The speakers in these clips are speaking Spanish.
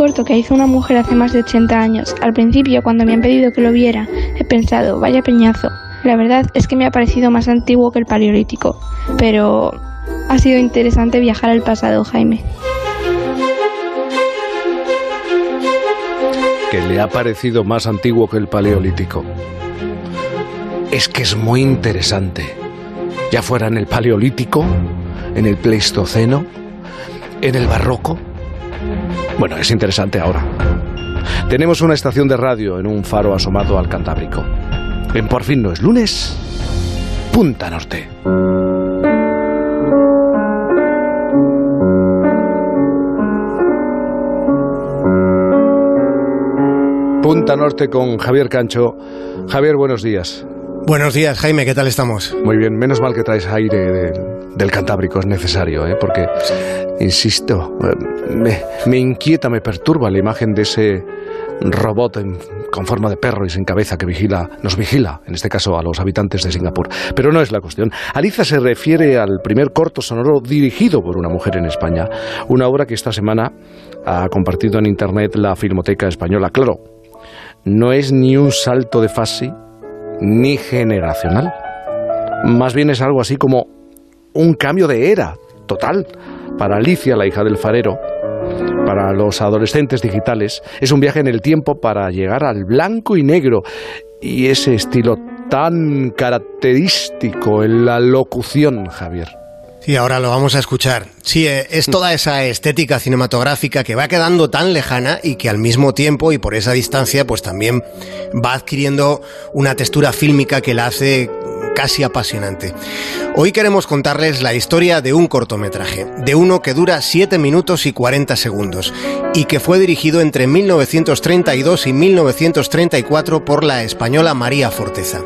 corto que hizo una mujer hace más de 80 años. Al principio, cuando me han pedido que lo viera, he pensado, vaya peñazo. La verdad es que me ha parecido más antiguo que el Paleolítico, pero ha sido interesante viajar al pasado, Jaime. Que le ha parecido más antiguo que el Paleolítico. Es que es muy interesante. Ya fuera en el Paleolítico, en el Pleistoceno, en el Barroco. Bueno, es interesante ahora. Tenemos una estación de radio en un faro asomado al Cantábrico. En Por fin no es lunes, Punta Norte. Punta Norte con Javier Cancho. Javier, buenos días. Buenos días, Jaime, ¿qué tal estamos? Muy bien, menos mal que traes aire del, Cantábrico, es necesario, ¿eh? porque, insisto, me, me inquieta, me perturba la imagen de ese robot en- con forma de perro y sin cabeza que vigila, nos vigila, en este caso a los habitantes de Singapur. Pero no es la cuestión. Aliza se refiere al primer corto sonoro dirigido por una mujer en España, una obra que esta semana ha compartido en Internet la Filmoteca Española. Claro, no es ni un salto de fase ni generacional. Más bien es algo así como un cambio de era total para Alicia, la hija del farero, para los adolescentes digitales. Es un viaje en el tiempo para llegar al blanco y negro y ese estilo tan característico en la locución, Javier. Sí, ahora lo vamos a escuchar. Sí, eh, es toda esa estética cinematográfica que va quedando tan lejana y que al mismo tiempo y por esa distancia pues también va adquiriendo una textura fílmica que la hace casi apasionante. Hoy queremos contarles la historia de un cortometraje, de uno que dura 7 minutos y 40 segundos y que fue dirigido entre 1932 y 1934 por la española María Forteza.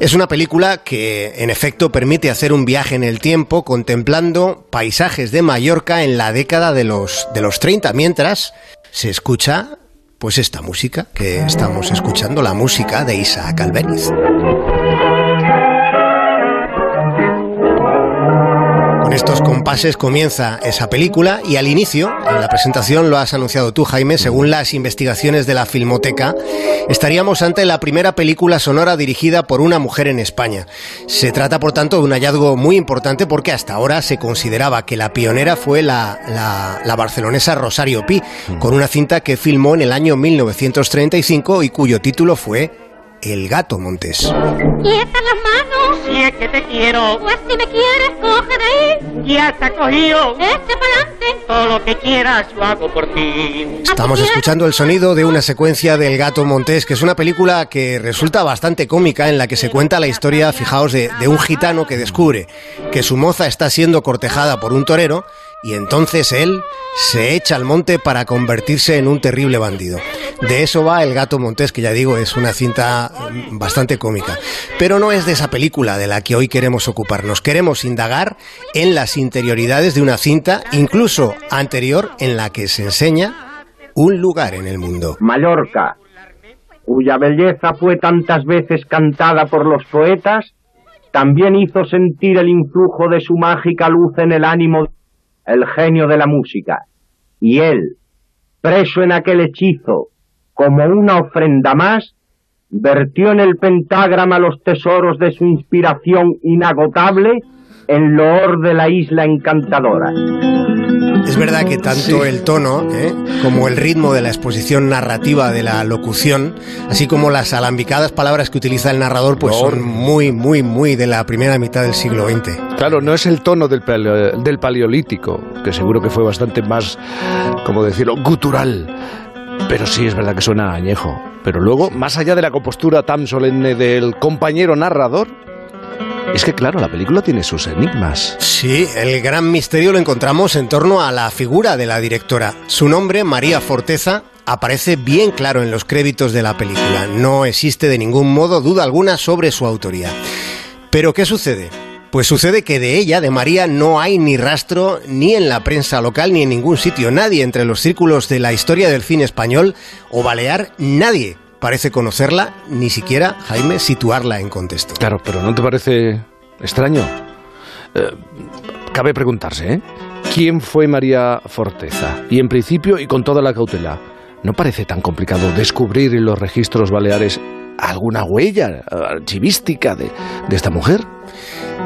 Es una película que, en efecto, permite hacer un viaje en el tiempo contemplando paisajes de Mallorca en la década de los, de los 30, mientras se escucha, pues, esta música que estamos escuchando, la música de Isaac Albéniz. Estos compases comienza esa película y al inicio, en la presentación lo has anunciado tú, Jaime, según las investigaciones de la Filmoteca, estaríamos ante la primera película sonora dirigida por una mujer en España. Se trata, por tanto, de un hallazgo muy importante porque hasta ahora se consideraba que la pionera fue la, la- la barcelonesa Rosario Pi, con una cinta que filmó en el año 1935 y cuyo título fue El gato montés. ¡Quieta las manos! Si es que te quiero, Pues si me quieres, coge de ahí. ya te ha cogido. Eche pa'lante. Todo lo que quieras lo hago por ti. Estamos escuchando el sonido de una secuencia del Gato Montés, que es una película que resulta bastante cómica en la que se cuenta la historia, fijaos, de, de un gitano que descubre que su moza está siendo cortejada por un torero y entonces él se echa al monte para convertirse en un terrible bandido. De eso va El Gato Montés, que ya digo es una cinta bastante cómica. Pero no es de esa película de la que hoy queremos ocuparnos. Queremos indagar en las interioridades de una cinta, incluso anterior, en la que se enseña un lugar en el mundo. Mallorca, cuya belleza fue tantas veces cantada por los poetas, también hizo sentir el influjo de su mágica luz en el ánimo el genio de la música. Y él, preso en aquel hechizo, como una ofrenda más, vertió en el pentagrama los tesoros de su inspiración inagotable en loor de la isla encantadora. Es verdad que tanto el tono ¿eh? como el ritmo de la exposición narrativa de la locución, así como las alambicadas palabras que utiliza el narrador, pues No. son muy, muy, muy de la primera mitad del siglo XX. Claro, no es el tono del, paleo- del paleolítico, que seguro que fue bastante más, como decirlo, gutural. Pero sí es verdad que suena añejo. Pero luego, más allá de la compostura tan solemne del compañero narrador, es que claro, la película tiene sus enigmas. Sí, el gran misterio lo encontramos en torno a la figura de la directora. Su nombre, María Forteza, aparece bien claro en los créditos de la película. No existe de ningún modo duda alguna sobre su autoría. Pero ¿qué sucede? Pues sucede que de ella, de María, no hay ni rastro ni en la prensa local ni en ningún sitio. Nadie entre los círculos de la historia del cine español o balear, nadie parece conocerla, ni siquiera, Jaime, situarla en contexto. Claro, pero ¿no te parece extraño? Eh, cabe preguntarse, ¿eh? quién fue María Forteza. Y en principio, y con toda la cautela, ¿no parece tan complicado descubrir en los registros baleares alguna huella archivística de, de esta mujer?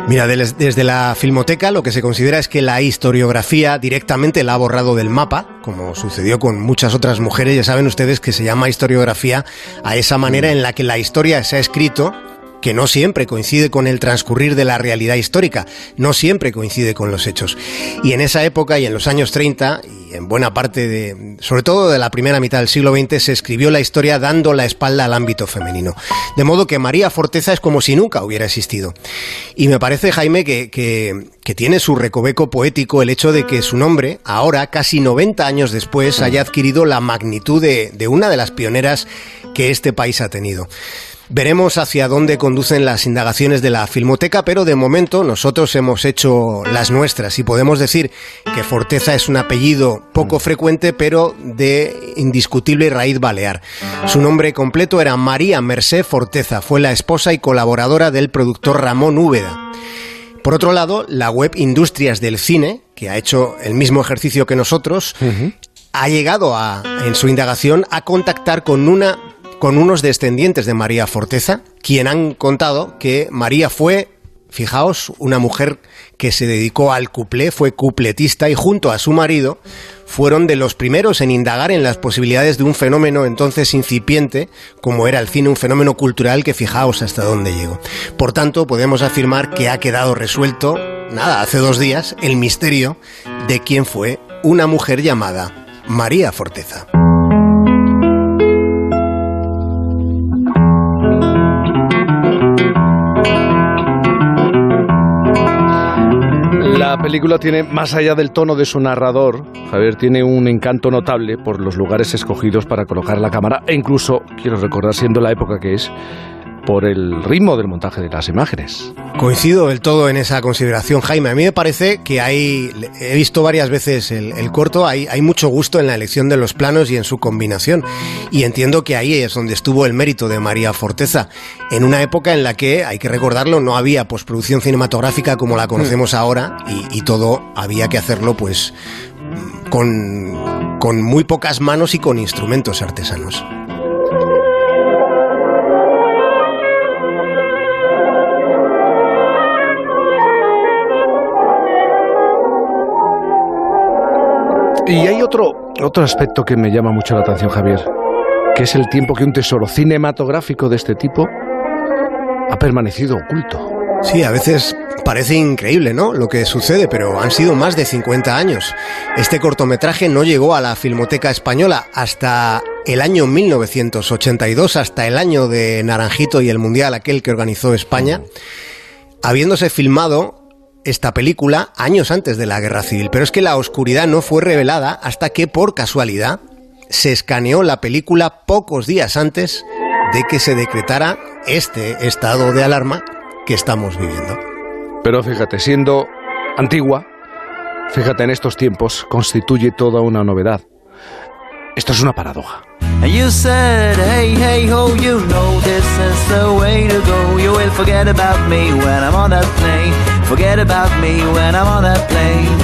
Mira, desde la filmoteca lo que se considera es que la historiografía directamente la ha borrado del mapa, como sucedió con muchas otras mujeres. Ya saben ustedes que se llama historiografía a esa manera en la que la historia se ha escrito que no siempre coincide con el transcurrir de la realidad histórica, no siempre coincide con los hechos. Y en esa época y en los años 30, y en buena parte de, sobre todo de la primera mitad del siglo XX, se escribió la historia dando la espalda al ámbito femenino. De modo que María Forteza es como si nunca hubiera existido. Y me parece, Jaime, que, que, tiene su recoveco poético el hecho de que su nombre, ahora, casi 90 años después, haya adquirido la magnitud de, de una de las pioneras que este país ha tenido. Veremos hacia dónde conducen las indagaciones de la Filmoteca, pero de momento nosotros hemos hecho las nuestras y podemos decir que Forteza es un apellido poco frecuente, pero de indiscutible raíz balear. Su nombre completo era María Mercé Forteza, fue la esposa y colaboradora del productor Ramón Úbeda. Por otro lado, la web Industrias del Cine, que ha hecho el mismo ejercicio que nosotros, ha llegado a, en su indagación a contactar con una con unos descendientes de María Forteza, quien han contado que María fue, fijaos, una mujer que se dedicó al cuplé, fue cupletista y junto a su marido fueron de los primeros en indagar en las posibilidades de un fenómeno entonces incipiente como era el cine, un fenómeno cultural que fijaos hasta dónde llegó. Por tanto, podemos afirmar que ha quedado resuelto, nada, hace dos días, el misterio de quién fue una mujer llamada María Forteza. La película tiene, más allá del tono de su narrador, Javier, tiene un encanto notable por los lugares escogidos para colocar la cámara e incluso, quiero recordar, siendo la época que es, por el ritmo del montaje de las imágenes. Coincido del todo en esa consideración, Jaime. A mí me parece que hay, he visto varias veces el, corto, hay, hay, mucho gusto en la elección de los planos y en su combinación. Y entiendo que ahí es donde estuvo el mérito de María Forteza, en una época en la que, hay que recordarlo, no había postproducción cinematográfica como la conocemos mm. ahora y, y todo había que hacerlo pues con, con muy pocas manos y con instrumentos artesanos. Y hay otro, otro aspecto que me llama mucho la atención, Javier, que es el tiempo que un tesoro cinematográfico de este tipo ha permanecido oculto. Sí, a veces parece increíble, ¿no? Lo que sucede, pero han sido más de 50 años. Este cortometraje no llegó a la Filmoteca Española hasta el año 1982, hasta el año de Naranjito y el Mundial, aquel que organizó España, habiéndose filmado esta película años antes de la Guerra Civil, pero es que la oscuridad no fue revelada hasta que por casualidad se escaneó la película pocos días antes de que se decretara este estado de alarma que estamos viviendo. Pero fíjate, siendo antigua, fíjate en estos tiempos, constituye toda una novedad. Esto es una paradoja. Forget about me when I'm on that plane.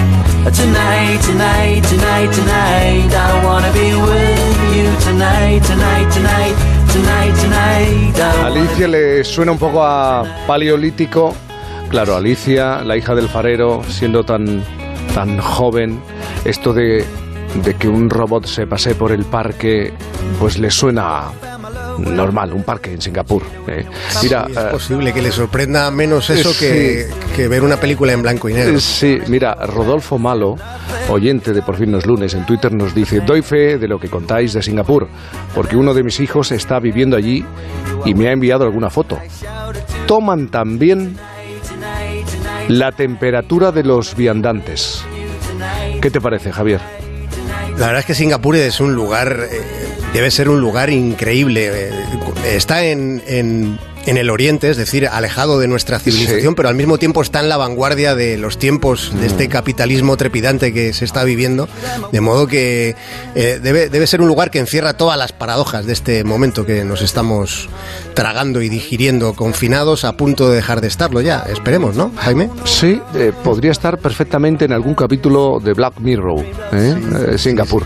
Tonight, tonight, tonight, tonight. I wanna be with you. Alicia le suena un poco a paleolítico. Claro, Alicia, la hija del farero, siendo tan, tan joven, esto de, de que un robot se pase por el parque, pues le suena normal, un parque en Singapur. ¿eh? Mira, es eh, posible que le sorprenda menos eso que, que, ver una película en blanco y negro. Sí, mira, Rodolfo Malo, oyente de Por fin los lunes, en Twitter nos dice, doy fe de lo que contáis de Singapur, porque uno de mis hijos está viviendo allí y me ha enviado alguna foto. Toman también la temperatura de los viandantes. ¿Qué te parece, Javier? La verdad es que Singapur es un lugar, eh, debe ser un lugar increíble. Eh, está en, en el Oriente, es decir, alejado de nuestra civilización, Sí. pero al mismo tiempo está en la vanguardia de los tiempos de este capitalismo trepidante que se está viviendo, de modo que eh, debe, debe ser un lugar que encierra todas las paradojas de este momento que nos estamos tragando y digiriendo, confinados a punto de dejar de estarlo ya. Esperemos, ¿no, Jaime? Sí, eh, podría estar perfectamente en algún capítulo de Black Mirror, ¿eh? Eh, Singapur,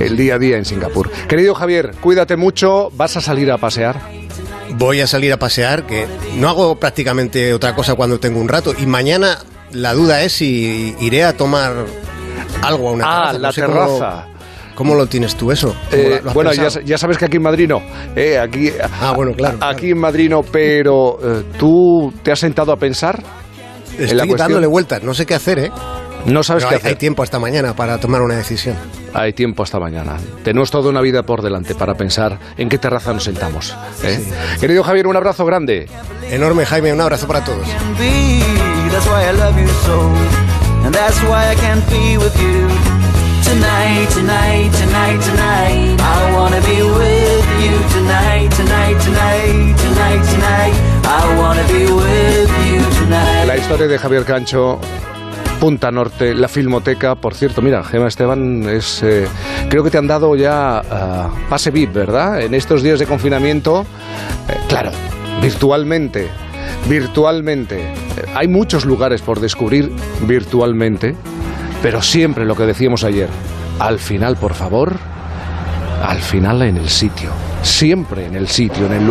el día a día en Singapur. Querido Javier, cuídate mucho, vas a salir a pasear. Voy a salir a pasear, que no hago prácticamente otra cosa cuando tengo un rato, y mañana la duda es si iré a tomar algo a una Ah, terraza. la No sé cómo- terraza. ¿Cómo lo tienes tú eso? ¿Cómo Eh, lo- bueno, ya, ya sabes que aquí en Madrid no. eh, aquí, Ah, bueno, claro, Aquí claro. en Madrid no, pero eh, ¿tú te has sentado a pensar? en la Estoy dándole vueltas, no sé qué hacer, ¿eh? No sabes qué hay, hacer. hay tiempo hasta mañana para tomar una decisión. Hay tiempo hasta mañana. Tenemos toda una vida por delante para pensar en qué terraza nos sentamos. ¿eh? Querido Javier, un abrazo grande. Enorme, Jaime, un abrazo para todos. be. That's why I love you so. And that's why I can't be with you. Tonight, tonight, tonight, tonight. I wanna be with you tonight, tonight, tonight, tonight, tonight. I wanna be with you tonight. La historia de Javier Cancho, Punta Norte, la Filmoteca. Por cierto, mira, Gema Esteban, es, eh, creo que te han dado ya ah, pase VIP, ¿verdad? En estos días de confinamiento, eh, claro, virtualmente, virtualmente. Eh, hay muchos lugares por descubrir virtualmente, pero siempre lo que decíamos ayer, al final, por favor, al final en el sitio, siempre en el sitio, en el lugar.